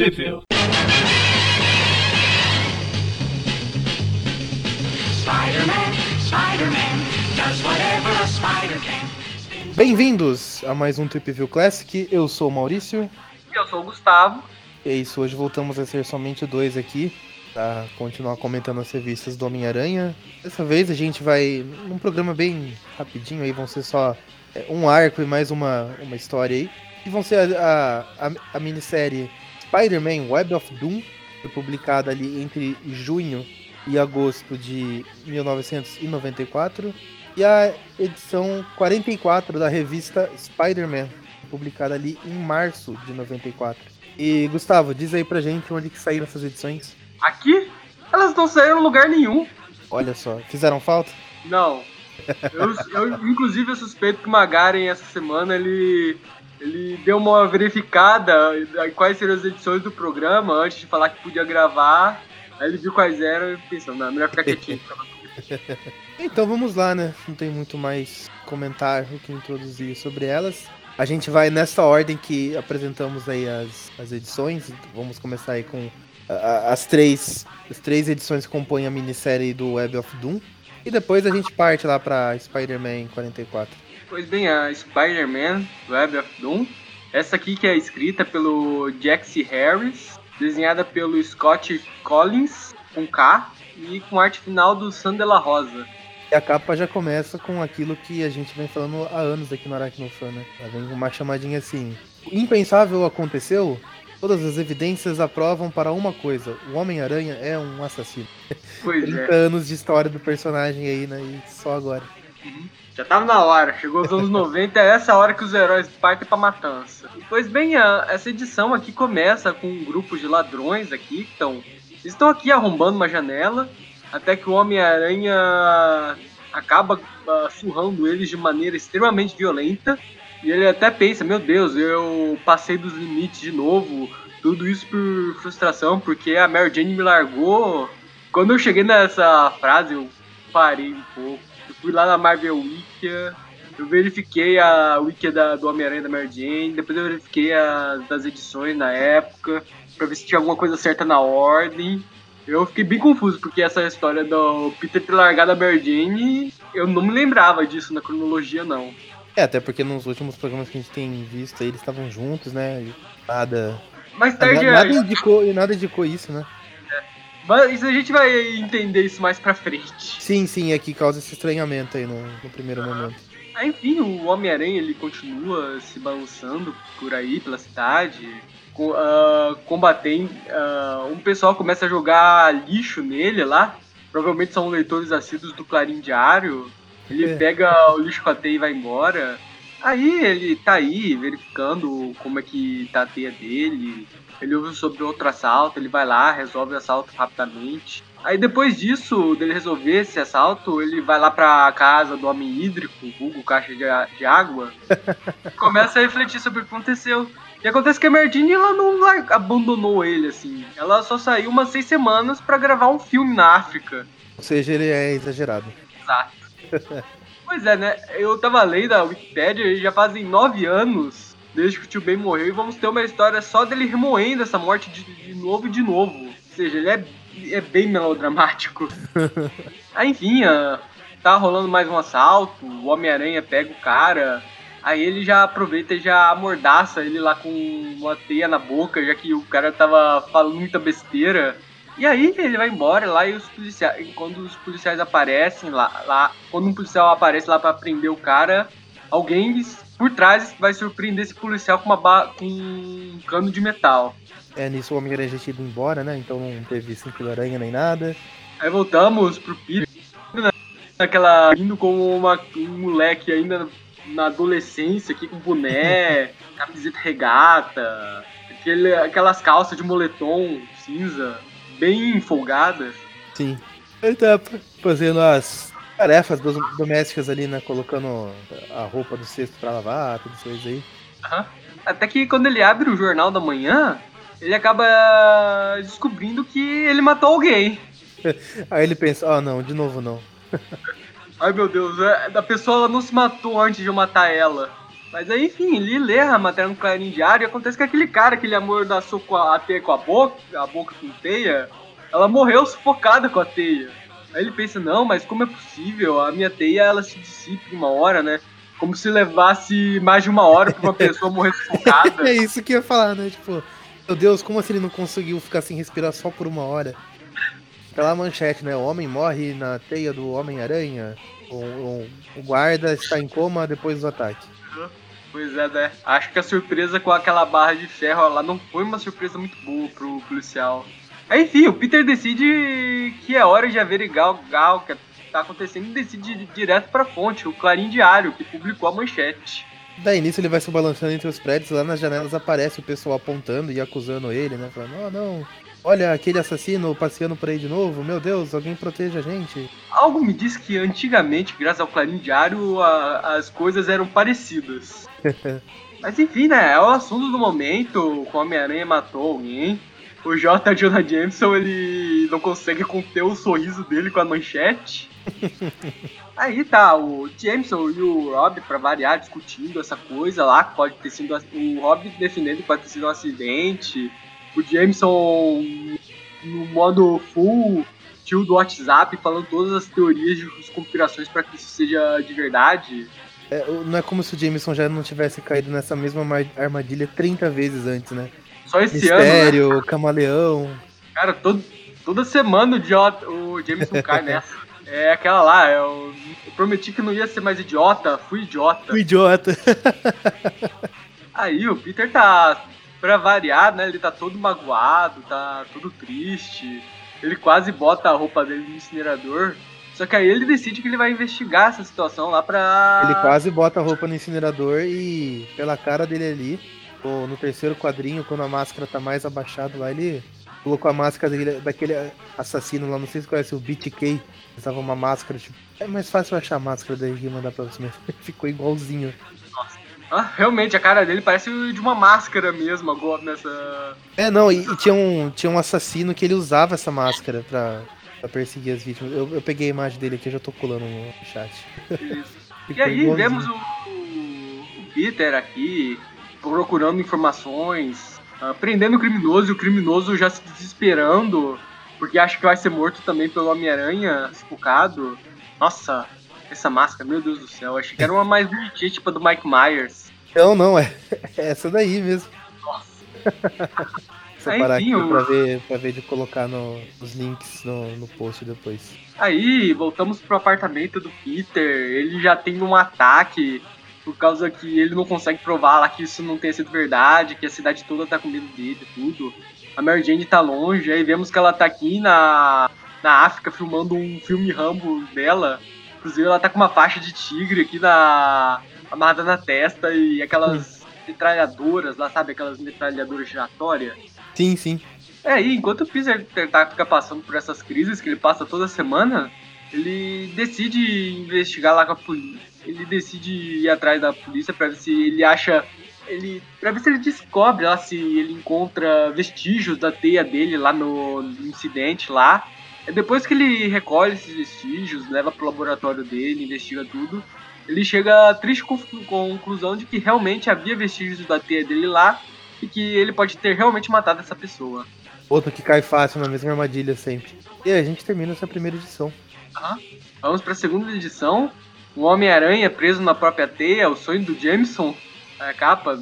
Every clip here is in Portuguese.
Can. Bem-vindos a mais um Trip View Classic. Eu sou o Maurício. Eu sou o Gustavo. E é isso, hoje voltamos a ser somente dois aqui para continuar comentando as revistas do Homem-Aranha. Dessa vez a gente vai num programa bem rapidinho aí, vão ser só é, um arco e mais uma, uma história aí. E vão ser a, a, a minissérie Spider-Man Web of Doom, foi publicada ali entre junho e agosto de 1994. E a edição 44 da revista Spider-Man, publicada ali em março de 94. E Gustavo, diz aí pra gente onde que saíram essas edições. Aqui, elas não saíram em lugar nenhum. Olha só, fizeram falta? Não. Eu, eu, inclusive, eu suspeito que o Magaren essa semana ele, ele deu uma verificada em quais seriam as edições do programa antes de falar que podia gravar. Aí ele viu quais eram e pensou, não, melhor ficar quietinho. Então vamos lá, né? Não tem muito mais comentário que introduzir sobre elas. A gente vai nessa ordem que apresentamos aí as, as edições. Vamos começar aí com as três, as três edições que compõem a minissérie do Web of Doom. E depois a gente parte lá pra Spider-Man 44. Pois bem, a Spider-Man Web of Doom. Essa aqui que é escrita pelo Jaxie Harris, desenhada pelo Scott Collins, com K, e com arte final do Sandela Rosa. E a capa já começa com aquilo que a gente vem falando há anos aqui no Aracnofan, né? Ela vem com uma chamadinha assim. O impensável aconteceu, todas as evidências aprovam para uma coisa: o Homem-Aranha é um assassino. Pois 30 é. anos de história do personagem aí, né? E só agora. Já tava na hora, chegou os anos 90, é essa hora que os heróis partem pra matança. Pois bem, essa edição aqui começa com um grupo de ladrões aqui, que estão, estão aqui arrombando uma janela, até que o Homem-Aranha acaba ah, surrando eles de maneira extremamente violenta, e ele até pensa, meu Deus, eu passei dos limites de novo, tudo isso por frustração, porque a Mary Jane me largou. Quando eu cheguei nessa frase, eu parei um pouco. Fui lá na Marvel Wiki, eu verifiquei a Wiki da, do Homem-Aranha da Mary Jane, depois eu verifiquei as das edições na época, pra ver se tinha alguma coisa certa na ordem. Eu fiquei bem confuso, porque essa história do Peter ter largado a Mary Jane, eu não me lembrava disso na cronologia, não. É, até porque nos últimos programas que a gente tem visto aí, eles estavam juntos, né? Nada. Mais tarde, Nada, nada indicou, nada indicou isso, né? Mas a gente vai entender isso mais pra frente. Sim, sim, é que causa esse estranhamento aí no, no primeiro momento. Ah, Enfim, o Homem-Aranha ele continua se balançando por aí pela cidade, co- ah, combatendo. ah, um pessoal começa a jogar lixo nele lá. Provavelmente são leitores assíduos do Clarim Diário. Ele É. pega o lixo com a teia e vai embora. Aí ele tá aí verificando como é que tá a teia dele. Ele ouve sobre outro assalto, ele vai lá, resolve o assalto rapidamente. Aí depois disso, dele resolver esse assalto, ele vai lá pra casa do homem hídrico, vulgo caixa de, de água, e começa a refletir sobre o que aconteceu. E acontece que a Merdine, ela não abandonou ele, assim. Ela só saiu umas seis semanas pra gravar um filme na África. Ou seja, ele é exagerado. Exato. pois é, né? Eu tava lendo a Wikipédia e já fazem nove anos desde que o tio Ben morreu e vamos ter uma história só dele remoendo essa morte de, de novo e de novo. Ou seja, ele é, é bem melodramático. Aí, enfim, ah, tá rolando mais um assalto, o Homem-Aranha pega o cara. Aí ele já aproveita e já amordaça ele lá com uma teia na boca, já que o cara tava falando muita besteira. E aí ele vai embora lá e os policiais, quando os policiais aparecem lá, lá quando um policial aparece lá pra prender o cara, alguém por trás vai surpreender esse policial com uma ba- com um cano de metal. É, nisso o Homem-Aranha já tinha ido embora, né? Então não teve cinco aranha nem nada. Aí voltamos pro Peter, né, naquela indo como uma, um moleque ainda na adolescência aqui com boné, camiseta regata, aquele, aquelas calças de moletom cinza, bem folgadas. Sim. Ele tá fazendo as tarefas dos- domésticas ali, né? Colocando a roupa do cesto pra lavar, tudo isso aí. Aham. Até que quando ele abre o jornal da manhã, ele acaba descobrindo que ele matou alguém. Aí ele pensa, ah não, de novo não. Ai meu Deus, é- a pessoa não se matou antes de eu matar ela. Mas aí, enfim, ele lê a matéria no Clarim Diário e acontece que aquele cara que ele amordaçou com a, a teia com a boca, a boca com teia, ela morreu sufocada com a teia. Aí ele pensa, não, mas como é possível? A minha teia, ela se dissipa em uma hora, né? Como se levasse mais de uma hora pra uma pessoa morrer sufocada. é isso que eu ia falar, né? Tipo, meu Deus, como assim ele não conseguiu ficar sem respirar só por uma hora? Pela manchete, né? O homem morre na teia do Homem-Aranha. O, o, o guarda está em coma depois do ataque. Pois é, né? Acho que a surpresa com aquela barra de ferro lá não foi uma surpresa muito boa pro policial. Aí, enfim, o Peter decide que é hora de averiguar o que tá acontecendo e decide ir direto pra fonte, o Clarim Diário, que publicou a manchete. Daí nisso ele vai se balançando entre os prédios, lá nas janelas aparece o pessoal apontando e acusando ele, né? Falando, oh não, olha aquele assassino passeando por aí de novo, meu Deus, alguém proteja a gente. Algo me diz que antigamente, graças ao Clarim Diário, a- as coisas eram parecidas. Mas enfim, né? É o assunto do momento. O Homem-Aranha matou alguém. O J. Jonah Jameson, ele não consegue conter o sorriso dele com a manchete. Aí tá, o Jameson e o Rob, pra variar, discutindo essa coisa lá, que pode ter sido. O Rob defendendo que pode ter sido um acidente. O Jameson no modo full tio do WhatsApp, falando todas as teorias de conspirações pra que isso seja de verdade. É, não é como se o Jameson já não tivesse caído nessa mesma armadilha 30 vezes antes, né? Só esse ano, né? Mistério, camaleão. Cara, todo, toda semana o, idiota, o Jameson cai nessa. É aquela lá, é o- eu prometi que não ia ser mais idiota, fui idiota. O idiota. Aí o Peter tá, pra variar, né? Ele tá todo magoado, tá todo triste. Ele quase bota a roupa dele no incinerador. Só que aí ele decide que ele vai investigar essa situação lá pra. Ele quase bota a roupa no incinerador e pela cara dele ali, no terceiro quadrinho, quando a máscara tá mais abaixado lá, ele colocou a máscara dele, daquele assassino lá, não sei se conhece o BTK, usava uma máscara, tipo, é mais fácil achar a máscara daí e mandar pra você, mas ficou igualzinho. Ah, realmente, a cara dele parece de uma máscara mesmo agora nessa. É, não, e, e tinha, um, tinha um assassino que ele usava essa máscara pra, pra perseguir as vítimas. Eu, eu peguei a imagem dele aqui, eu já tô colando no chat. E Ficou aí igualzinho. vemos o, o Peter aqui procurando informações, ah, prendendo o criminoso e o criminoso já se desesperando porque acha que vai ser morto também pelo Homem-Aranha sufocado. Nossa, essa máscara, meu Deus do céu, achei que era uma mais bonitinha, tipo a do Mike Myers. Não, não, é, é essa daí mesmo. Nossa. Só parar aqui pra ver, pra ver de colocar no, os links no, no post depois. Aí voltamos pro apartamento do Peter, ele já tem um ataque por causa que ele não consegue provar lá que isso não tenha sido verdade, que a cidade toda tá com medo dele e tudo. A Mary Jane tá longe, aí vemos que ela tá aqui na, na África filmando um filme Rambo dela. Inclusive ela tá com uma faixa de tigre aqui na amarrada na testa e aquelas metralhadoras lá, sabe? Aquelas metralhadoras giratórias. Sim, sim. É, e enquanto o Peter tá, fica passando por essas crises que ele passa toda semana, ele decide investigar lá com a polícia. Ele decide ir atrás da polícia pra ver se ele acha. Ele, pra ver se ele descobre lá se ele encontra vestígios da teia dele lá no, no incidente lá. É depois que ele recolhe esses vestígios, leva pro laboratório dele, investiga tudo, ele chega à triste conclusão de que realmente havia vestígios da teia dele lá e que ele pode ter realmente matado essa pessoa. Outro que cai fácil na mesma armadilha sempre. E a gente termina essa primeira edição. Vamos para a segunda edição. O Homem-Aranha preso na própria teia, o sonho do Jameson, a capa.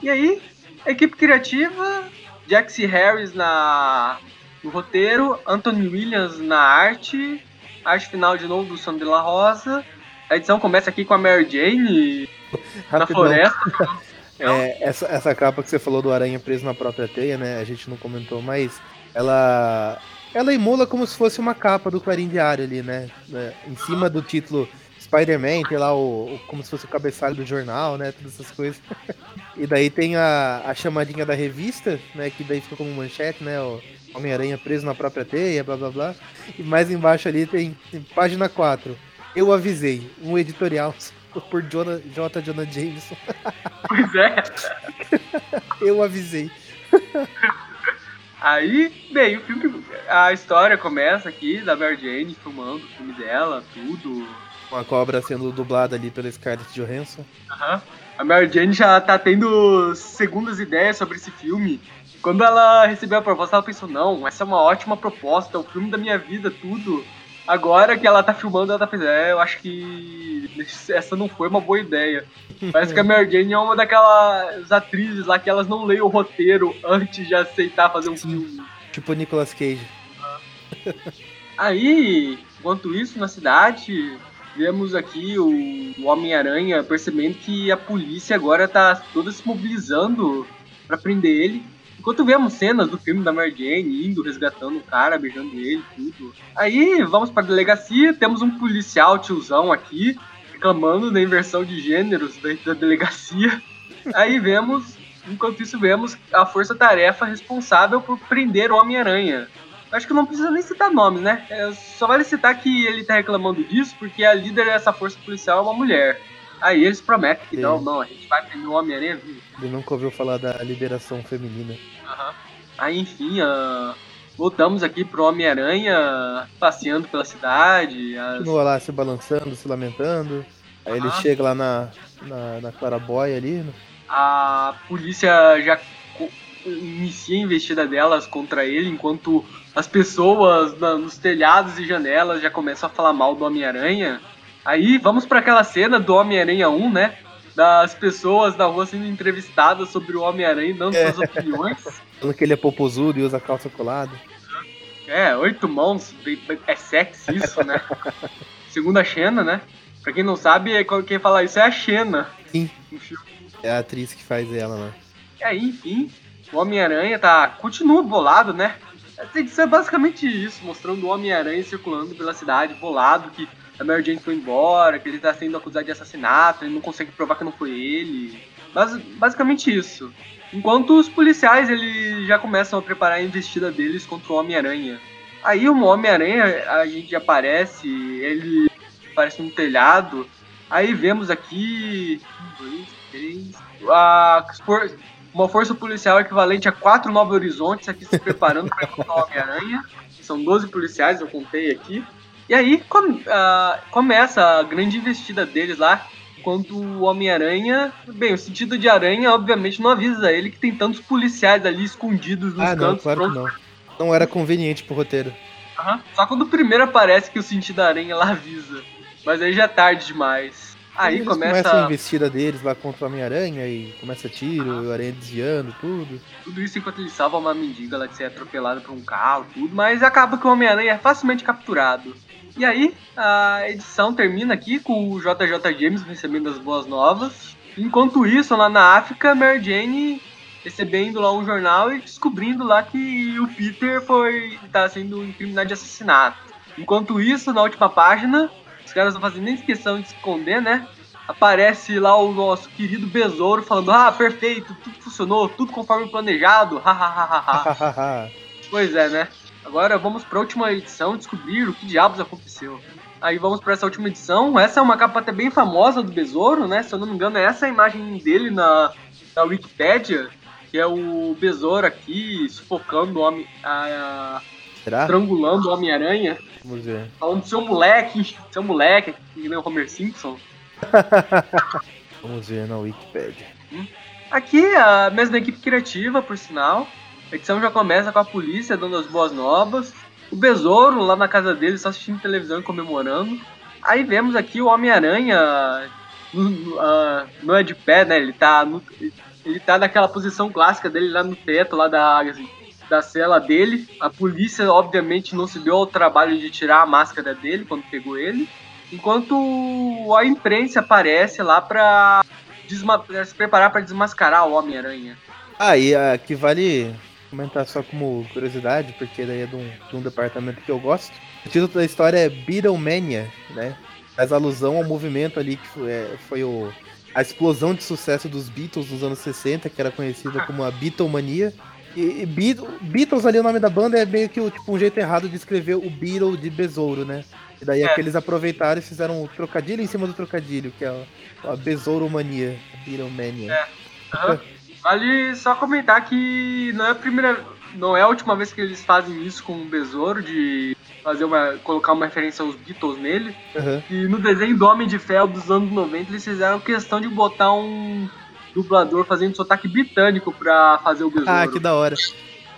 E aí, equipe criativa, Jaxie Harris na, no roteiro, Anthony Williams na arte, arte final de novo do Sam de la Rosa. A edição começa aqui com a Mary Jane na floresta. É, essa, essa capa que você falou do aranha preso na própria teia, né? A gente não comentou, mas ela. Ela emula como se fosse uma capa do Clarim Diário ali, né? É, Em cima do título Spider-Man, tem lá o, o- como se fosse o cabeçalho do jornal, né? Todas essas coisas. E daí tem a, a chamadinha da revista, né? Que daí fica como manchete, né? O Homem-Aranha preso na própria teia, blá blá blá. E mais embaixo ali tem, tem página 4. Eu avisei, um editorial por Jonah, J. Jonah Jameson. Pois é. Eu avisei. Aí, bem, o filme, a história começa aqui da Mary Jane filmando o filme dela, tudo. Com a cobra sendo dublada ali pela Scarlett Johansson. Aham. A Mary Jane já tá tendo segundas ideias sobre esse filme. Quando ela recebeu a proposta, ela pensou, não, essa é uma ótima proposta, é o filme da minha vida, tudo. Agora que ela tá filmando, ela tá pensando, é, eu acho que essa não foi uma boa ideia. Parece que a Mary Jane é uma daquelas atrizes lá que elas não leem o roteiro antes de aceitar fazer um Sim. filme. Tipo Nicolas Cage. Aí, enquanto isso, na cidade, vemos aqui o, o Homem-Aranha percebendo que a polícia agora tá toda se mobilizando pra prender ele. Enquanto vemos cenas do filme da Mary Jane indo, resgatando o cara, beijando ele, tudo. Aí, vamos pra delegacia, temos um policial tiozão aqui, reclamando da inversão de gêneros dentro da delegacia. Aí vemos, enquanto isso vemos a força-tarefa responsável por prender o Homem-Aranha. Acho que não precisa nem citar nomes, né? É, só vale citar que ele tá reclamando disso porque a líder dessa força policial é uma mulher. Aí eles prometem que Sim. não, não, a gente vai prender o Homem-Aranha vivo. Ele nunca ouviu falar da liberação feminina. Aham. Aí, enfim, ah, voltamos aqui pro Homem-Aranha passeando pela cidade. as- Continua lá se balançando, se lamentando. Aí ele Aham. chega lá na, na, na ali. né? a polícia já inicia a investida delas contra ele, enquanto as pessoas na- nos telhados e janelas já começam a falar mal do Homem-Aranha. Aí vamos para aquela cena do Homem-Aranha 1, né? Das pessoas na rua sendo entrevistadas sobre o Homem-Aranha e dando É. suas opiniões. Falando que ele é popozudo e usa calça colada. É, oito mãos, é sexy isso, né? Segundo a Xena, né? Pra quem não sabe, é quem fala isso é a Xena. Sim. É a atriz que faz ela, né? E aí, enfim, o Homem-Aranha tá. continua bolado, né? Essa edição é basicamente isso, mostrando o Homem-Aranha circulando pela cidade, bolado, que a Mary Jane foi embora, que ele tá sendo acusado de assassinato, ele não consegue provar que não foi ele. Mas basicamente isso. Enquanto os policiais eles já começam a preparar a investida deles contra o Homem-Aranha. Aí o Homem-Aranha, a gente aparece, ele aparece no telhado. Aí vemos aqui. Um, dois, três. A, uma força policial equivalente a quatro Novo Horizontes aqui se preparando para encontrar o Homem-Aranha. São 12 policiais, eu contei aqui. E aí ah, começa a grande investida deles lá. Quando o Homem-Aranha. Bem, o sentido de aranha, obviamente, não avisa ele que tem tantos policiais ali escondidos nos Ah, não, cantos. claro que não. Não era conveniente pro roteiro. Aham. Só quando o primeiro aparece que o sentido da aranha lá avisa. Mas aí já é tarde demais. Aí Eles começa começam a investida deles lá contra o Homem-Aranha e começa tiro, o Aranha desviando, tudo. tudo isso enquanto ele salva uma mendiga lá de ser atropelada por um carro, tudo. Mas acaba que o Homem-Aranha é facilmente capturado. E aí, a edição termina aqui com o JJ James recebendo as boas novas. Enquanto isso, lá na África, Mary Jane recebendo lá um jornal e descobrindo lá que o Peter foi tá sendo incriminado de assassinato. Enquanto isso, na última página, os caras não fazem nem questão de se esconder, né? Aparece lá o nosso querido Besouro falando: Ah, perfeito, tudo funcionou, tudo conforme planejado, hahaha. pois é, né? Agora vamos para a última edição descobrir o que diabos aconteceu. Aí vamos para essa última edição. Essa é uma capa até bem famosa do Besouro, né? Se eu não me engano, é essa a imagem dele na, na Wikipédia, que é o Besouro aqui sufocando o homem, a, Será? estrangulando o Homem-Aranha, Vamos ver. falando seu moleque, seu moleque, que nem o Homer Simpson. Vamos ver na Wikipedia. Aqui a mesma equipe criativa, por sinal. A edição já começa com a polícia dando as boas novas. O Besouro lá na casa dele só assistindo televisão e comemorando. Aí vemos aqui o Homem-Aranha. ah, Não é de pé, né? Ele tá, no- ele tá naquela posição clássica dele lá no teto, lá da, da cela dele. A polícia, obviamente, não se deu ao trabalho de tirar a máscara dele quando pegou ele. Enquanto a imprensa aparece lá pra se preparar para desmascarar o Homem-Aranha. Ah, e aqui vale comentar só como curiosidade, porque daí é de um, de um departamento que eu gosto. O título da história é Beatlemania, né? Faz alusão ao movimento ali que foi, é, foi o, a explosão de sucesso dos Beatles nos anos 60, que era conhecida como a Beatlemania. E, e Beat- Beatles ali, o nome da banda, é meio que o, tipo, um jeito errado de escrever o Beatle de besouro, né? E daí é. É. que eles aproveitaram e fizeram um trocadilho em cima do trocadilho, que é a, a Besouromania, Beatlemania. Aham. Vale só comentar que não é a primeira. Não é a última vez que eles fazem isso com o Besouro de fazer uma. colocar uma referência aos Beatles nele. Aham. E no desenho do Homem de Ferro dos anos 90, eles fizeram questão de botar um dublador fazendo sotaque britânico pra fazer o besouro. Ah, que da hora.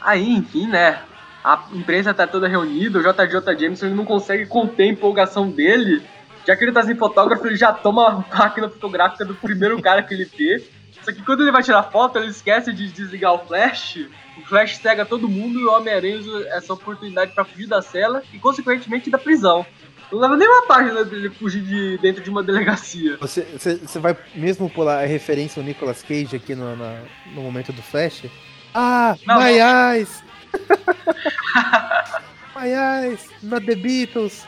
Aí, enfim, né? A imprensa tá toda reunida, o JJ Jameson não consegue conter a empolgação dele. Já que ele tá sem fotógrafo, ele já toma a máquina fotográfica do primeiro cara que ele vê. Só que quando ele vai tirar foto, ele esquece de desligar o flash. O flash cega todo mundo e o Homem-Aranha usa essa oportunidade pra fugir da cela e, consequentemente, da prisão. Não leva nem uma página dele fugir de dentro de uma delegacia. Você, você, você vai mesmo pular a referência ao Nicolas Cage aqui no, na- no momento do Flash? Ah, Não, my não. eyes! my eyes, not the Beatles!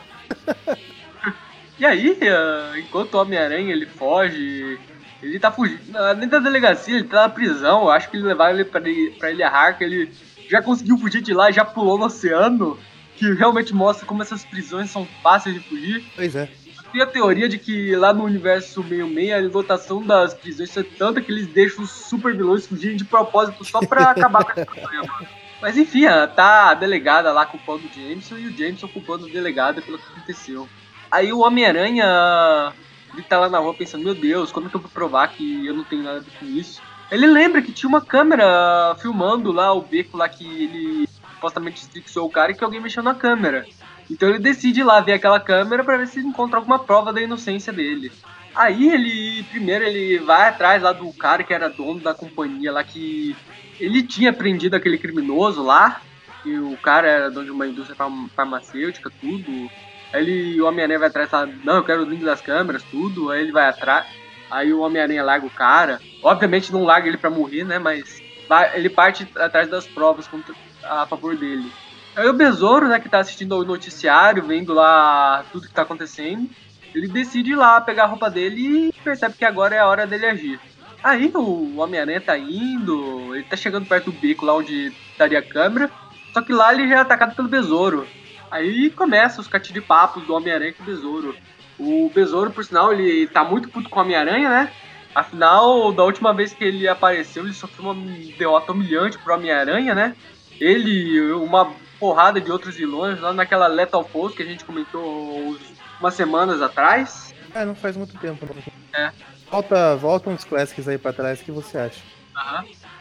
E aí, ah, enquanto o Homem-Aranha ele foge, ele tá fugindo. Dentro da delegacia, ele tá na prisão. Eu acho que ele levaram ele pra, ele- pra Ilha Harker. Ele já conseguiu fugir de lá, já pulou no oceano. Que realmente mostra como essas prisões são fáceis de fugir. Pois é. Tem a teoria de que lá no universo meio-meio a lotação das prisões é tanta que eles deixam os super vilões fugirem de propósito só pra acabar com esse problema. Mas enfim, tá a delegada lá culpando o Jameson e o Jameson culpando a delegada pelo que aconteceu. Aí o Homem-Aranha, ele tá lá na rua pensando, meu Deus, como é que eu vou provar que eu não tenho nada a ver com isso? Ele lembra que tinha uma câmera filmando lá o beco lá que ele supostamente estrixou o cara e que alguém mexeu na câmera. Então ele decide ir lá ver aquela câmera pra ver se encontra alguma prova da inocência dele. Aí ele, primeiro ele vai atrás lá do cara que era dono da companhia lá que ele tinha prendido aquele criminoso lá, e o cara era dono de uma indústria farm- farmacêutica, tudo. Aí ele, o Homem-Aranha vai atrás e fala, não, eu quero o link das câmeras, tudo. Aí ele vai atrás, aí o Homem-Aranha larga o cara. Obviamente não larga ele pra morrer, né, mas vai- ele parte atrás das provas contra- a favor dele. Aí o Besouro, né, que tá assistindo ao noticiário, vendo lá tudo que tá acontecendo, ele decide ir lá pegar a roupa dele e percebe que agora é a hora dele agir. Aí o Homem-Aranha tá indo, ele tá chegando perto do beco lá onde estaria a câmera, só que lá ele já é atacado pelo Besouro. Aí começa os catiripapos do Homem-Aranha com o Besouro. O Besouro, por sinal, ele tá muito puto com o Homem-Aranha, né? Afinal, da última vez que ele apareceu, ele sofreu uma derrota humilhante pro Homem-Aranha, né? Ele e uma porrada de outros vilões lá naquela Lethal Pose que a gente comentou umas semanas atrás. Ah, não faz muito tempo. Não. É. Volta, volta uns classics aí pra trás, o que você acha?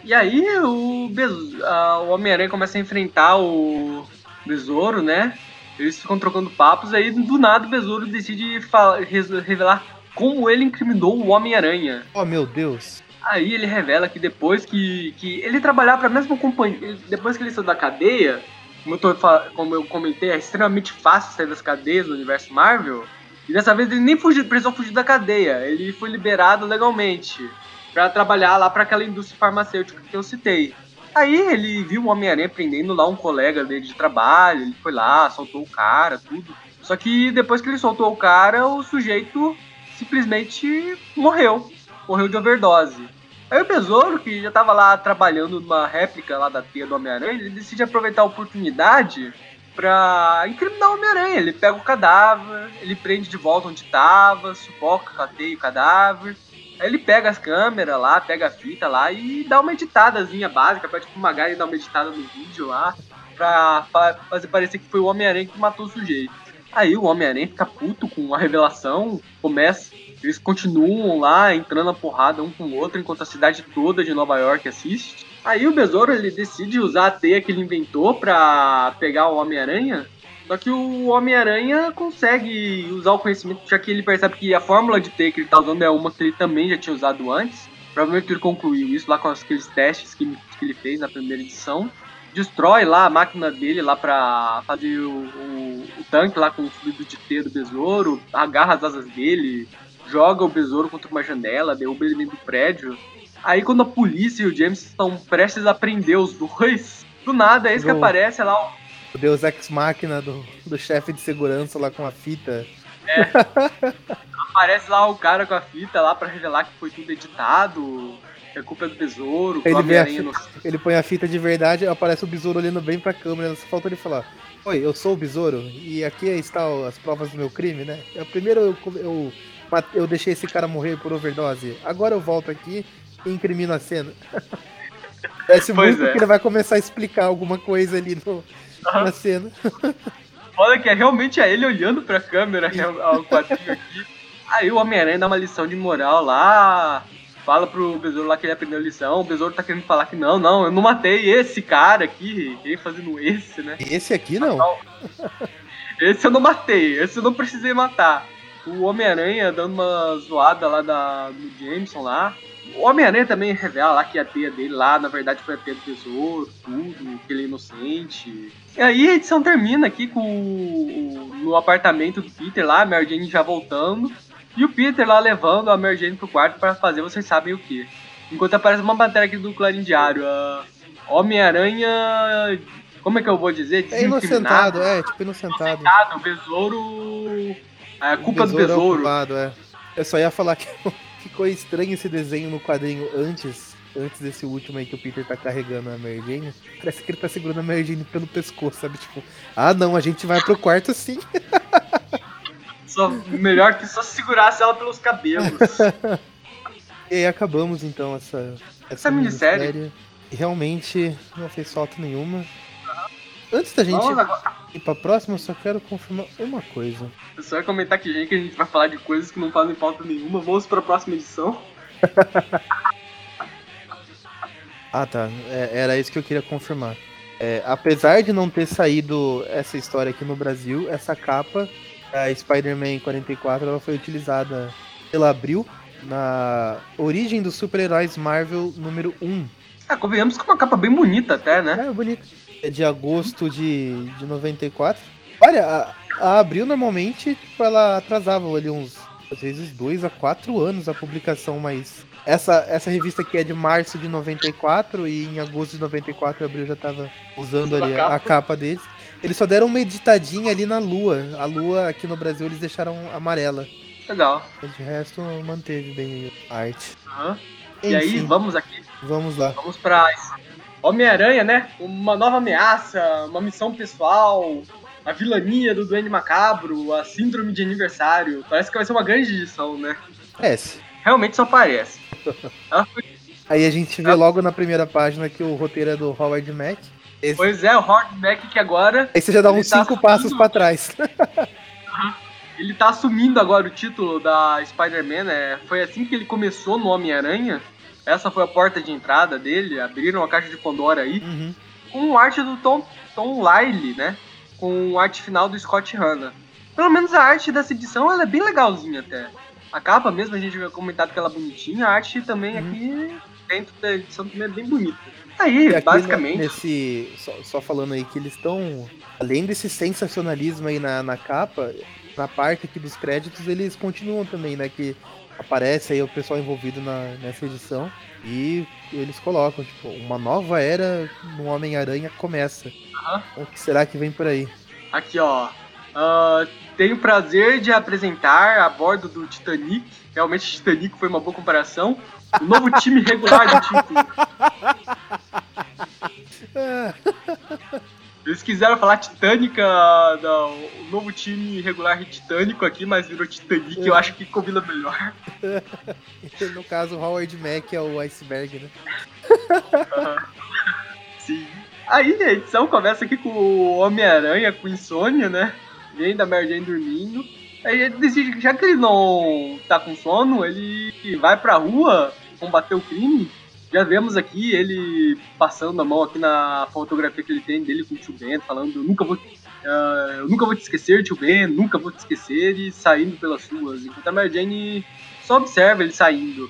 E aí o, ah, o Homem-Aranha começa a enfrentar o Besouro, né? Eles ficam trocando papos, aí do nada o Besouro decide revelar como ele incriminou o Homem-Aranha. Oh, meu Deus. Aí ele revela que depois que, que ele trabalhar para a mesma companhia, depois que ele saiu da cadeia, como eu, tô como eu comentei, é extremamente fácil sair das cadeias do universo Marvel. E dessa vez ele nem fugiu, precisou fugir da cadeia, ele foi liberado legalmente para trabalhar lá para aquela indústria farmacêutica que eu citei. Aí ele viu o Homem-Aranha prendendo lá um colega dele de trabalho, ele foi lá, soltou o cara, tudo. Só que depois que ele soltou o cara, o sujeito simplesmente morreu. Morreu de overdose. Aí o Besouro, que já tava lá trabalhando numa réplica lá da teia do Homem-Aranha, ele decide aproveitar a oportunidade pra incriminar o Homem-Aranha. Ele pega o cadáver, ele prende de volta onde tava, sufoca com a teia o cadáver. Aí ele pega as câmeras lá, pega a fita lá e dá uma editadazinha básica, pra tipo uma Magari dar uma editada no vídeo lá, pra fa- fazer parecer que foi o Homem-Aranha que matou o sujeito. Aí o Homem-Aranha fica puto com a revelação, começa. Eles continuam lá entrando na porrada um com o outro, enquanto a cidade toda de Nova York assiste. Aí o Besouro ele decide usar a teia que ele inventou pra pegar o Homem-Aranha. Só que o Homem-Aranha consegue usar o conhecimento, já que ele percebe que a fórmula de teia que ele tá usando é uma que ele também já tinha usado antes. Provavelmente ele concluiu isso lá com aqueles testes que, que ele fez na primeira edição destrói lá a máquina dele lá pra fazer o, o- o tanque lá com o fluido de teia do besouro, agarra as asas dele, joga o besouro contra uma janela, derruba ele dentro do prédio. Aí quando a polícia e o James estão prestes a prender os dois, do nada, eis que Do- aparece lá o O Deus Ex Máquina do, do chefe de segurança lá com a fita. aparece lá o cara com a fita lá pra revelar que foi tudo editado, que a culpa é do besouro, que o Ele vê a não Ele põe a fita de verdade, aparece o besouro olhando bem pra câmera, só falta ele falar. Oi, eu sou o besouro e aqui estão as provas do meu crime, né? É, Primeiro eu, eu, eu deixei esse cara morrer por overdose. Agora eu volto aqui e incrimino a cena. Parece Pois muito é. que ele vai começar a explicar alguma coisa ali no- na cena. foda que é realmente é ele olhando pra câmera, o quadrinho aqui. Aí o Homem-Aranha dá uma lição de moral lá, fala pro Besouro lá que ele aprendeu a lição, o Besouro tá querendo falar que não, não, eu não matei esse cara aqui, ele fazendo esse, né? Esse aqui não? Esse eu não matei, esse eu não precisei matar. O Homem-Aranha dando uma zoada lá da, do Jameson lá. O Homem-Aranha também revela lá que a teia dele lá, na verdade, foi a teia do tesouro, tudo, que ele é inocente. E aí a edição termina aqui com o, no apartamento do Peter lá, a Mary Jane já voltando. E o Peter lá levando a Mary Jane pro quarto para fazer vocês sabem o que. Enquanto aparece uma matéria aqui do Clarim Diário. Homem-Aranha. Como é que eu vou dizer? É inocentado, é, tipo inocentado. Inocentado, besouro. É culpa o do besouro. É, ocupado, é. Eu só ia falar que ficou estranho esse desenho no quadrinho antes. Antes desse último aí que o Peter tá carregando a Mary Jane, parece que ele tá segurando a Mary Jane pelo pescoço, sabe? Tipo, ah não, a gente vai pro quarto sim. Só, melhor que só segurasse ela pelos cabelos. e aí acabamos então essa, essa, essa minissérie. minissérie. Realmente não fez falta nenhuma. Antes da gente ir pra próxima, eu só quero confirmar uma coisa. Eu só ia comentar que, gente, que a gente vai falar de coisas que não fazem falta nenhuma. Vamos pra próxima edição. ah, tá. É, era isso que eu queria confirmar. É, apesar de não ter saído essa história aqui no Brasil, essa capa, a Spider-Man 44, ela foi utilizada pela Abril na Origem dos Super-Heróis Marvel número 1. Ah, convenhamos que é uma capa bem bonita até, né? É, bonita é de agosto de, de 94. Olha, a, a Abril normalmente tipo, ela atrasava ali uns, às vezes, dois a quatro anos a publicação, mas essa, essa revista aqui é de março de 94 e em agosto de 94 a Abril já tava usando ali a capa. a capa deles. Eles só deram uma editadinha ali na lua. A lua aqui no Brasil eles deixaram amarela. Legal. De resto manteve bem a arte. Uhum. E aí, vamos aqui. Vamos lá. Vamos pra Homem-Aranha, né? Uma nova ameaça, uma missão pessoal, a vilania do Duende Macabro, a síndrome de aniversário. Parece que vai ser uma grande edição, né? Parece. Realmente só parece. Aí a gente vê logo na primeira página que o roteiro é do Howard Mack. Esse... Pois é, o Howard Mack que agora. Aí você já dá uns tá cinco assumindo... passos para trás. ele tá assumindo agora o título da Spider-Man, né? Foi assim que ele começou no Homem-Aranha. Essa foi a porta de entrada dele, abriram a caixa de Pandora aí, uhum. com arte do Tom, Tom Lyle, né? Com arte final do Scott Hanna. Pelo menos a arte dessa edição ela é bem legalzinha até. A capa mesmo, a gente já comentado que ela é bonitinha, a arte também uhum. aqui dentro da edição também é bem bonita. Aí, basicamente. Nesse, só, só, falando aí que eles estão. Além desse sensacionalismo aí na, na capa, na parte aqui dos créditos, eles continuam também, né? Que aparece aí o pessoal envolvido na, nessa edição e eles colocam, tipo, uma nova era no Homem-Aranha começa. Uhum. O que será que vem por aí? Aqui, ó. Uh, tenho o prazer de apresentar a bordo do Titanic. Realmente, Titanic foi uma boa comparação. O novo time regular do título. Eles quiseram falar Titânica, não, o novo time regular titânico aqui, mas virou Titanic, eu acho que combina melhor. no caso, o Howard Mack é o iceberg, né? Sim. Aí a edição começa aqui com o Homem-Aranha com insônia, né? Vem da Mary Jane dormindo. Aí ele decide, já que ele não tá com sono, ele vai pra rua combater o crime já vemos aqui ele passando a mão aqui na fotografia que ele tem dele com o tio Ben, falando eu nunca vou, uh, eu nunca vou te esquecer, tio Ben, nunca vou te esquecer, e saindo pelas ruas. Enquanto a Mary Jane só observa ele saindo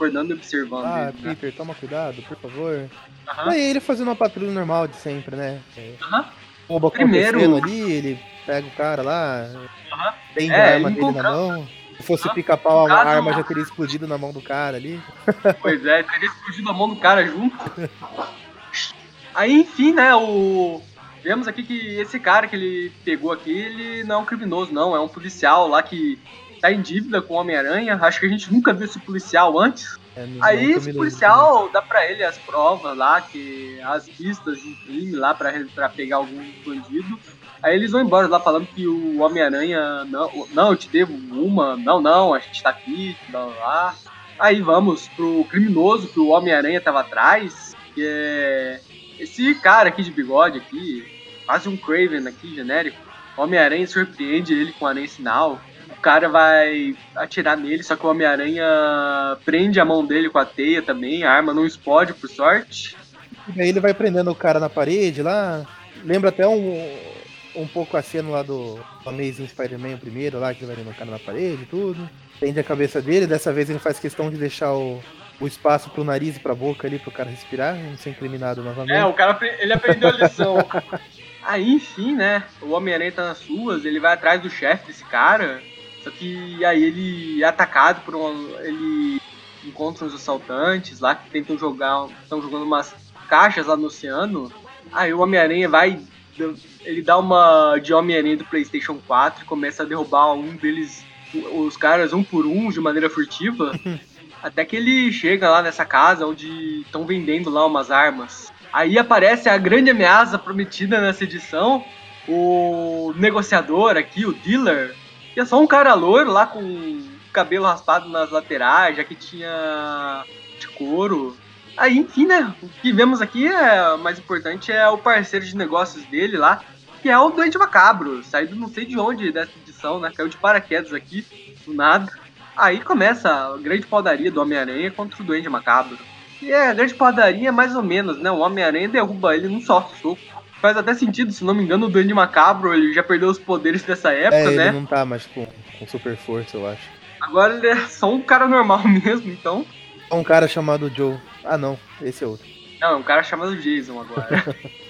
acordando e observando. Ah, ele, né? Peter, né? toma cuidado, por favor. Uhum. Aí ele fazendo uma patrulha normal de sempre, né? Uhum. Rouba Primeiro ali, ele pega o cara lá, uhum. tem é, a arma dele na mão. Se fosse ah, pica-pau, a arma já teria explodido na mão do cara ali. Pois é, teria explodido a mão do cara junto. Aí, enfim, né, o... Vemos aqui que esse cara que ele pegou aqui, ele não é um criminoso, não. É um policial lá que tá em dívida com o Homem-Aranha. Acho que a gente nunca viu esse policial antes. É, Aí esse policial dá pra ele as provas lá, que as pistas de crime lá pra, pra pegar algum bandido. Aí eles vão embora lá falando que o Homem-Aranha, não, não, eu te devo uma, não, não, a gente tá aqui, blá lá. Aí vamos pro criminoso que o Homem-Aranha tava atrás, que é esse cara aqui de bigode aqui, quase um Craven aqui, genérico. Homem-Aranha surpreende ele com o aranha sinal. O cara vai atirar nele, só que o Homem-Aranha prende a mão dele com a teia também. A arma não explode, por sorte. E aí ele vai prendendo o cara na parede lá. Lembra até um, um pouco a cena lá do Amazing Spider-Man, o primeiro lá, que ele vai vendo o cara na parede e tudo. Prende a cabeça dele. Dessa vez ele faz questão de deixar o, o espaço pro nariz e pra boca ali pro cara respirar, não ser incriminado novamente. É, o cara ele aprendeu a lição. aí, enfim, né? O Homem-Aranha tá nas ruas, ele vai atrás do chefe desse cara. Só que aí ele é atacado por um. Ele encontra uns assaltantes lá que tentam jogar. estão jogando umas caixas lá no oceano. Aí o Homem-Aranha vai. Ele dá uma de Homem-Aranha do PlayStation 4 e começa a derrubar um deles, os caras um por um, de maneira furtiva. Até que ele chega lá nessa casa onde estão vendendo lá umas armas. Aí aparece a grande ameaça prometida nessa edição. O negociador aqui, o dealer, é só um cara loiro lá com cabelo raspado nas laterais, já que tinha de couro. Aí, enfim, né? O que vemos aqui é o mais importante é o parceiro de negócios dele lá, que é o Doente Macabro, saído não sei de onde dessa edição, né? Caiu de paraquedas aqui, do nada. Aí começa a grande padaria do Homem-Aranha contra o Duende Macabro. E é, a grande padaria mais ou menos, né? O Homem-Aranha derruba ele num só soco. Faz até sentido, se não me engano, o Duende Macabro ele já perdeu os poderes dessa época, É, ele né? não tá mais com, com super força, eu acho. Agora ele é só um cara normal mesmo, então. É um cara chamado Joe. Ah não, esse é outro. Não, é um cara chamado Jason agora.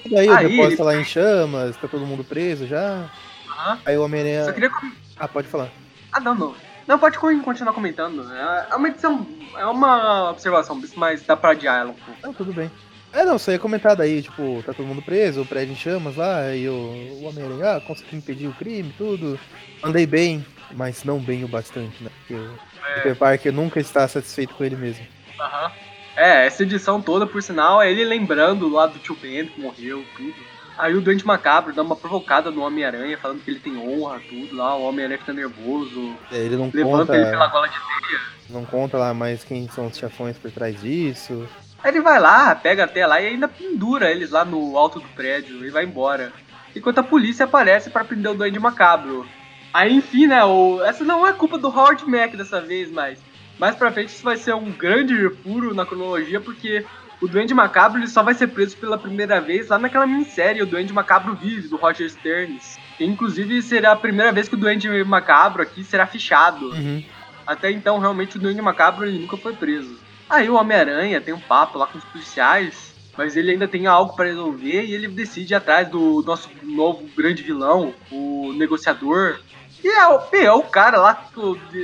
E daí Aí ele- tá lá em chamas, tá todo mundo preso já. Aham. Aí o Só Homem-Aranha. queria. com- Ah, pode falar. Ah, não, não. Não, pode co- continuar comentando. É é uma edição. É uma observação, mas dá pra adiar ela um pouco. Não, tudo bem. É, não, só ia comentar daí, tipo, tá todo mundo preso, o prédio em chamas lá, e o, o Homem-Aranha, ah, consegui impedir o crime, tudo. Andei bem, mas não bem o bastante, né? Porque o Peter Parker nunca está satisfeito com ele mesmo. Aham. É, essa edição toda, por sinal, é ele lembrando lá do tio Ben que morreu, tudo. Aí o Doente Macabro dá uma provocada no Homem-Aranha, falando que ele tem honra, tudo lá. O Homem-Aranha fica nervoso, É, ele não levanta conta, ele pela gola de teia. não conta lá mais quem são os chefões por trás disso. Aí ele vai lá, pega até lá e ainda pendura eles lá no alto do prédio e vai embora. Enquanto a polícia aparece para prender o Duende Macabro. Aí, enfim, né, o... essa não é culpa do Howard Mack dessa vez, mas mais pra frente isso vai ser um grande furo na cronologia, porque o Duende Macabro ele só vai ser preso pela primeira vez lá naquela minissérie, o Duende Macabro Vive, do Roger Stearns. Inclusive será a primeira vez que o Duende Macabro aqui será fichado. Uhum. Até então, realmente, o Duende Macabro ele nunca foi preso. Aí o Homem-Aranha tem um papo lá com os policiais, mas ele ainda tem algo para resolver e ele decide ir atrás do nosso novo grande vilão, o negociador. E é o, é o cara lá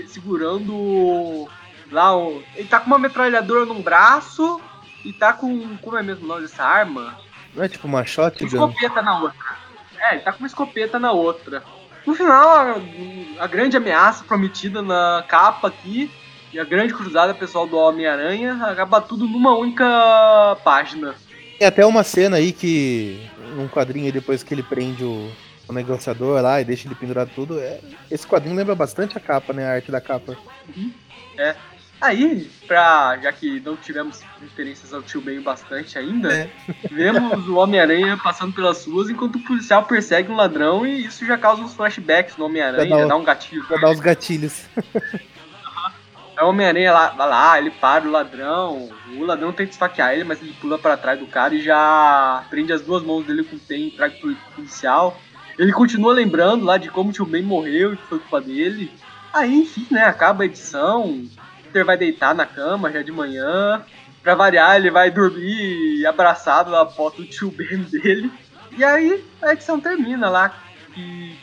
segurando lá o, Ele tá com uma metralhadora num braço e tá com. Como é mesmo o nome dessa arma? Não é tipo uma Uma shotgun? escopeta na outra. É, ele tá com uma escopeta na outra. No final, a, a grande ameaça prometida na capa aqui e a grande cruzada pessoal do Homem-Aranha acaba tudo numa única página. Tem até uma cena aí que, num quadrinho aí, depois que ele prende o, o negociador lá e deixa ele pendurado tudo, é, esse quadrinho lembra bastante a capa, né? A arte da capa. Aí, pra, já que não tivemos referências ao tio Ben bastante ainda, É. vemos o Homem-Aranha passando pelas ruas enquanto o policial persegue um ladrão e isso já causa uns flashbacks no Homem-Aranha, Já dá já um- dá um gatilho. Pra dar os gatilhos. Aí o Homem-Aranha lá, vai lá, ele para o ladrão. O ladrão tenta esfaquear ele, mas ele pula pra trás do cara e já prende as duas mãos dele com o tem e traga pro policial. Ele continua lembrando lá de como o tio Ben morreu e que foi culpa dele. Aí, enfim, né, acaba a edição. Peter vai deitar na cama já de manhã. Pra variar, ele vai dormir abraçado na foto do tio Ben dele. E aí a edição termina lá. E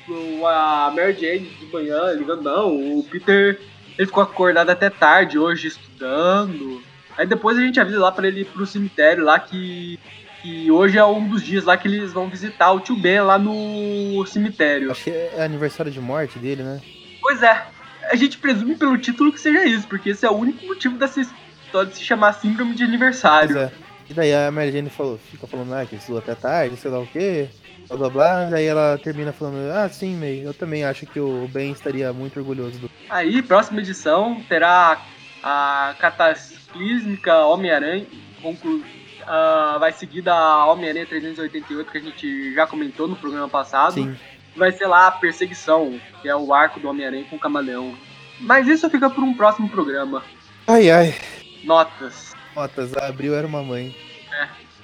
a Mary Jane de manhã ligando, não, o Peter ele ficou acordado até tarde hoje estudando. Aí depois a gente avisa lá pra ele ir pro cemitério lá que, que hoje é um dos dias lá que eles vão visitar o tio Ben lá no cemitério. Acho que é aniversário de morte dele, né? Pois é, a gente presume pelo título que seja isso, porque esse é o único motivo dessa história de se chamar Síndrome de Pois Aniversário. é. E daí a Mary Jane falou, fica falando, ah, que estudou até tarde, sei lá o quê, blá blá blá. Daí ela termina falando, ah, sim, May, eu também acho que o Ben estaria muito orgulhoso do. Aí, próxima edição terá a cataclísmica Homem-Aranha, conclu... ah, vai seguir da Homem-Aranha 388 que a gente já comentou no programa passado. Sim. vai ser lá a perseguição, que é o arco do Homem-Aranha com o Camaleão. Mas isso fica para um próximo programa. Ai, ai. Notas. Notas, a Abril era uma mãe.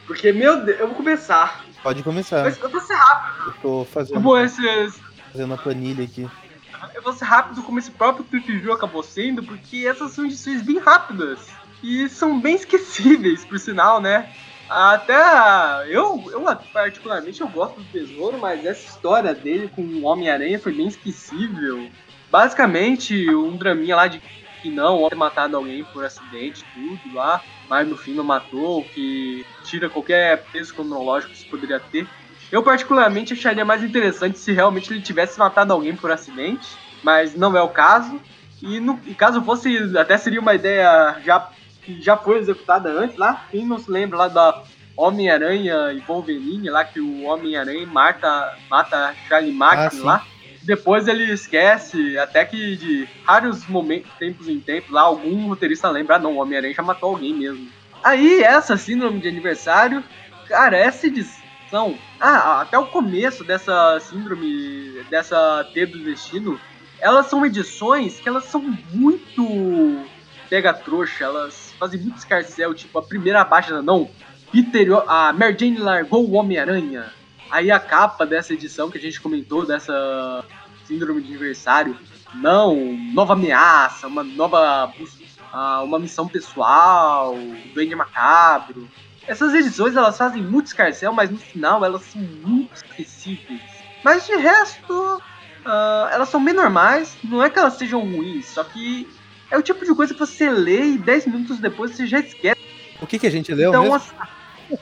Porque, meu Deus, eu vou começar. Pode começar. Mas eu vou ser rápido. Eu tô Eu fazendo, vou, esses, fazendo a planilha aqui. eu vou ser rápido como esse próprio Trip View acabou sendo, porque essas são edições bem rápidas. E são bem esquecíveis, por sinal, né? Até eu, eu particularmente eu gosto do Tesouro, mas essa história dele com o Homem-Aranha foi bem esquecível. Basicamente, um draminha lá de que não, ter matado alguém por acidente, tudo lá, mas no fim não matou, que tira qualquer peso cronológico que isso poderia ter. Eu particularmente acharia mais interessante se realmente ele tivesse matado alguém por acidente, mas não é o caso. E, no, e caso fosse, até seria uma ideia já que já foi executada antes lá. Quem não se lembra lá da Homem-Aranha e Wolverine, lá que o Homem-Aranha mata, mata Charlie Mack sim. lá. Depois ele esquece, até que de raros momentos, tempos em tempos, lá algum roteirista lembra, ah não, o Homem-Aranha já matou alguém mesmo. Aí, essa síndrome de aniversário, cara, essa edição, ah, até o começo dessa síndrome, dessa T do Destino, elas são edições que elas são muito pega trouxa, elas fazem muito escarcel, tipo, a primeira página, não, Peter, a Mary Jane largou o Homem-Aranha. Aí a capa dessa edição que a gente comentou, dessa síndrome de aniversário, não, nova ameaça, uma nova ah, uma missão pessoal, Duende Macabro. Essas edições elas fazem muito escarcel, mas no final elas são muito esquecíveis. Mas de resto, ah, elas são bem normais, não é que elas sejam ruins, só que é o tipo de coisa que você lê e 10 minutos depois você já esquece. O que, que a gente leu Então, mesmo? assim,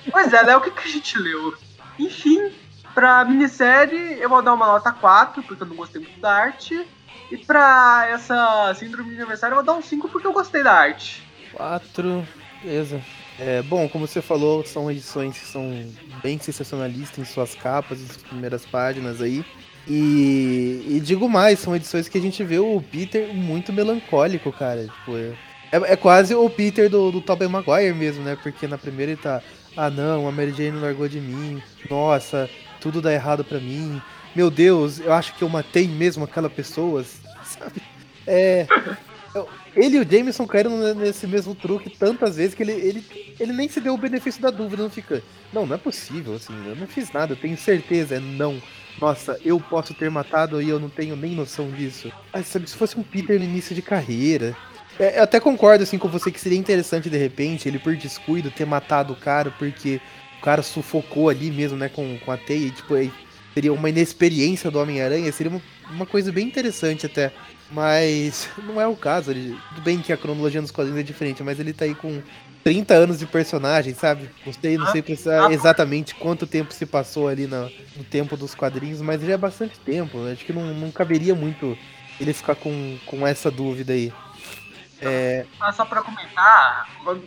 pois é, Léo, o que, que a gente leu? Enfim, pra minissérie eu vou dar uma nota 4, porque eu não gostei muito da arte. E pra essa síndrome de aniversário eu vou dar um 5 porque eu gostei da arte. Quatro, beleza. É, bom, como você falou, são edições que são bem sensacionalistas em suas capas, em suas primeiras páginas aí. E, e digo mais, são edições que a gente vê o Peter muito melancólico, cara. Tipo, é, é- é quase o Peter do, do Tobey Maguire mesmo, né? Porque na primeira ele tá, ah não, a Mary Jane largou de mim, nossa, tudo dá errado pra mim. Meu Deus, eu acho que eu matei mesmo aquela pessoa, sabe? É, ele e o Jameson caíram nesse mesmo truque tantas vezes que ele, ele, ele nem se deu o benefício da dúvida, não fica. Não, não é possível, assim, eu não fiz nada, eu tenho certeza, é não. Nossa, eu posso ter matado e eu não tenho nem noção disso. Ah, sabe, se fosse um Peter no início de carreira. É, eu até concordo assim com você que seria interessante de repente ele por descuido ter matado o cara porque o cara sufocou ali mesmo, né, com, com a teia, e, tipo, aí seria uma inexperiência do Homem-Aranha, seria uma, uma coisa bem interessante até. Mas não é o caso. Ele, tudo bem que a cronologia nos quadrinhos é diferente, mas ele tá aí com 30 anos de personagem, sabe? Não sei, não sei precisar exatamente quanto tempo se passou ali na- no tempo dos quadrinhos, mas já é bastante tempo. Acho que não, não caberia muito ele ficar com, com essa dúvida aí. É, Ah, só pra comentar, quando,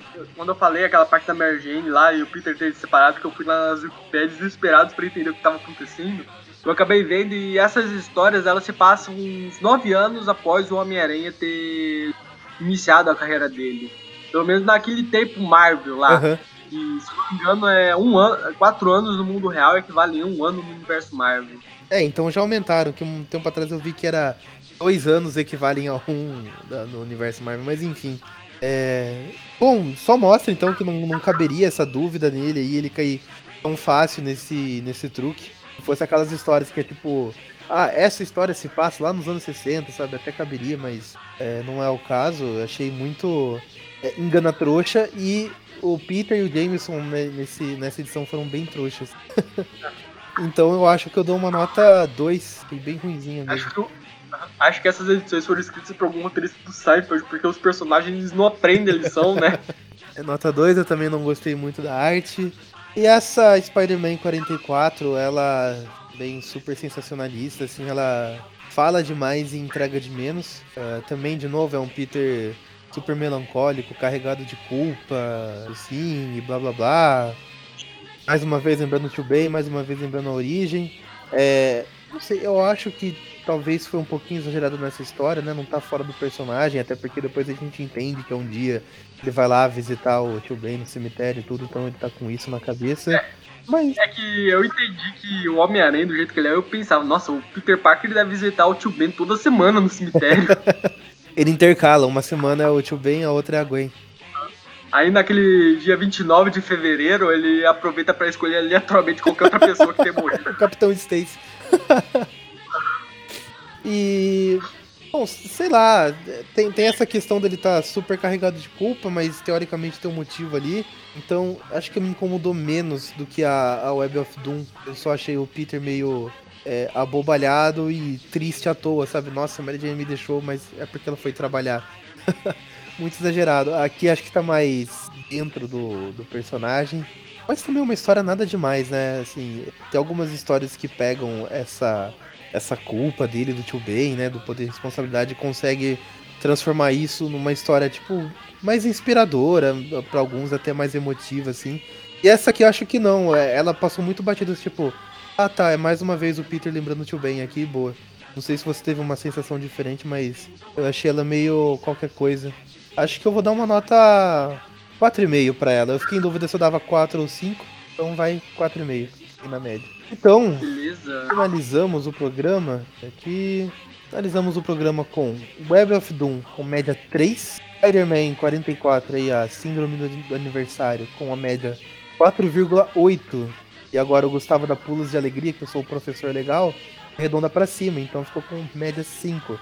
eu falei aquela parte da Mary Jane lá e o Peter ter se separado, que eu fui lá nas Wikipédias desesperados pra entender o que tava acontecendo, eu acabei vendo e essas histórias elas se passam uns nove anos após o Homem-Aranha ter iniciado a carreira dele. Pelo menos naquele tempo Marvel lá. aham. Que, se não me engano, é um ano, quatro anos no mundo real equivale a um ano no universo Marvel. É, então já aumentaram, que um tempo atrás eu vi que era dois anos equivalem a um da- no universo Marvel, mas enfim. É... Bom, só mostra então que não, não caberia essa dúvida nele aí, ele cair tão fácil nesse, nesse truque. Se fosse aquelas histórias que é tipo, ah, essa história se passa lá nos anos 60, sabe? Até caberia, mas é, não é o caso. Eu achei muito é, engana trouxa e o Peter e o Jameson nesse, nessa edição foram bem trouxas. então eu acho que eu dou uma nota 2, fiquei bem ruimzinha mesmo. Acho que, acho que essas edições foram escritas por algum roteirista do Seinfeld, porque os personagens não aprendem a lição, né? É nota 2, eu também não gostei muito da arte. E essa Spider-Man 44, ela bem super sensacionalista, assim, ela fala demais e entrega de menos. Ah, também, de novo, é um Peter super melancólico, carregado de culpa, assim, e blá blá blá. Mais uma vez lembrando o Tio Ben, mais uma vez lembrando a origem. É, não sei, eu acho que talvez foi um pouquinho exagerado nessa história, né? Não tá fora do personagem, até porque depois a gente entende que é um dia ele vai lá visitar o tio Ben no cemitério e tudo, então ele tá com isso na cabeça. Mas É que eu entendi que o Homem-Aranha, do jeito que ele é, eu pensava, nossa, o Peter Parker ele deve visitar o tio Ben toda semana no cemitério. ele intercala, uma semana é o tio Ben, a outra é a Gwen. Aí naquele dia 29 de fevereiro, ele aproveita pra escolher aleatoriamente qualquer outra pessoa que tenha morrido. O Capitão Stacy. e. Bom, sei lá, tem, tem essa questão dele estar tá super carregado de culpa, mas teoricamente tem um motivo ali. Então, acho que me incomodou menos do que a, a Web of Doom. Eu só achei o Peter meio é, abobalhado e triste à toa, sabe? Nossa, a Mary Jane me deixou, mas é porque ela foi trabalhar. Muito exagerado. Aqui acho que tá mais dentro do, do personagem. Mas também é uma história nada demais, né? Assim, tem algumas histórias que pegam essa essa culpa dele do tio Ben, né, do poder de responsabilidade, consegue transformar isso numa história tipo mais inspiradora, para alguns até mais emotiva assim. E essa aqui eu acho que não, é, ela passou muito batida tipo, ah tá, é mais uma vez o Peter lembrando o tio Ben aqui, boa. Não sei se você teve uma sensação diferente, mas eu achei ela meio qualquer coisa. Acho que eu vou dar uma nota 4,5 para ela. Eu fiquei em dúvida se eu dava 4 ou 5, então vai 4,5 na média. Então, Beleza. finalizamos o programa aqui. Finalizamos o programa com Web of Doom com média 3. Spider-Man 44 aí, a síndrome do aniversário com a média 4,8. E agora o Gustavo da Pulos de Alegria, que eu sou o professor legal, arredonda para cima, então ficou com média 5.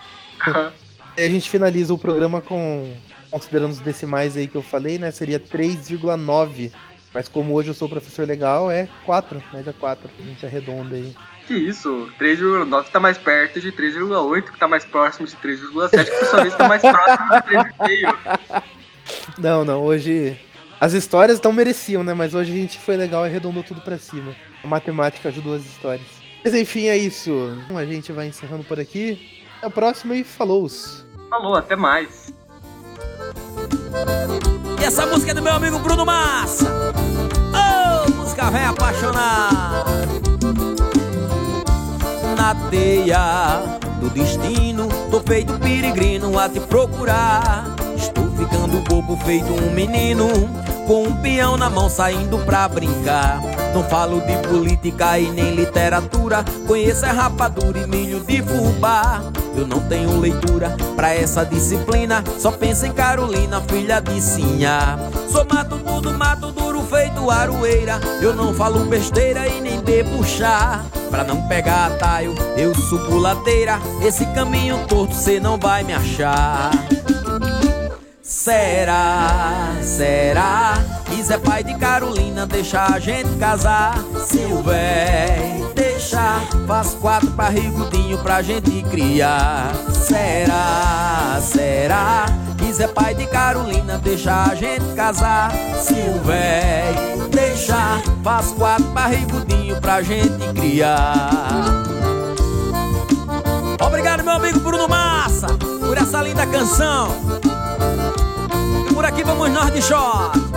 e a gente finaliza o programa com, considerando os decimais aí que eu falei, né, seria 3,9 mas como hoje eu sou professor legal, é 4, média 4. A gente arredonda aí. Que isso? 3,9 tá mais perto de 3,8, que tá mais próximo de 3,7, que por sua vez tá mais próximo de 3,5. Não, não, hoje. As histórias não mereciam, né? Mas hoje a gente foi legal e arredondou tudo pra cima. A matemática ajudou as histórias. Mas enfim, é isso. A gente vai encerrando por aqui. Até o próximo e falou! Falou, até mais. E essa música é do meu amigo Bruno Massa. Oh, música velha apaixonada. Na teia do destino, tô feito peregrino a te procurar. Estou ficando bobo, feito um menino, com um peão na mão saindo pra brincar. Não falo de política e nem literatura, conheço é rapadura e milho de fubá. Eu não tenho leitura pra essa disciplina, só penso em Carolina, filha de Sinha. Sou mato tudo, mato duro, feito aroeira. Eu não falo besteira e nem bebo chá. Pra não pegar atalho, eu subo ladeira. Esse caminho torto cê não vai me achar. Será, será que Zé pai de Carolina deixa a gente casar? Se o véi deixar, faz quatro barrigudinho pra gente criar. Será, será que Zé pai de Carolina deixa a gente casar? Se o véi deixar, faz quatro barrigudinho pra gente criar. Obrigado, meu amigo Bruno Massa, por essa linda canção. E por aqui vamos nós de short.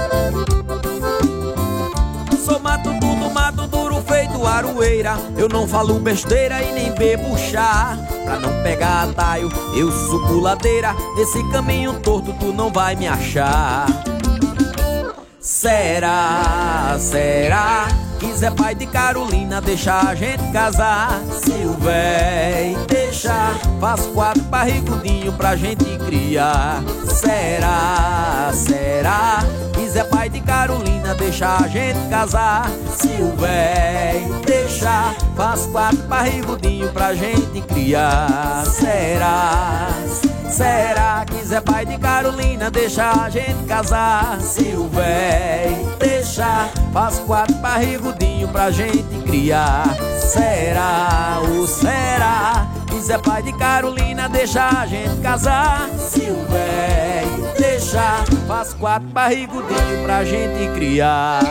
Aroeira. Eu não falo besteira e nem bebo chá. Pra não pegar atalho, eu subo ladeira. Nesse caminho torto tu não vai me achar. Será, será que Zé pai de Carolina deixa a gente casar? Se o véi deixar, faz quatro barrigudinho pra gente criar. Será, será que Zé pai de Carolina deixa a gente casar? Se o véi deixar, faz quatro barrigudinho pra gente criar. Será, será que Zé pai de Carolina deixa a gente casar? Se o véi deixar, faz quatro barrigudinho pra gente criar. Será ou será que Zé pai de Carolina deixa a gente casar? Se o véi deixar, faz quatro barrigudinho pra gente criar.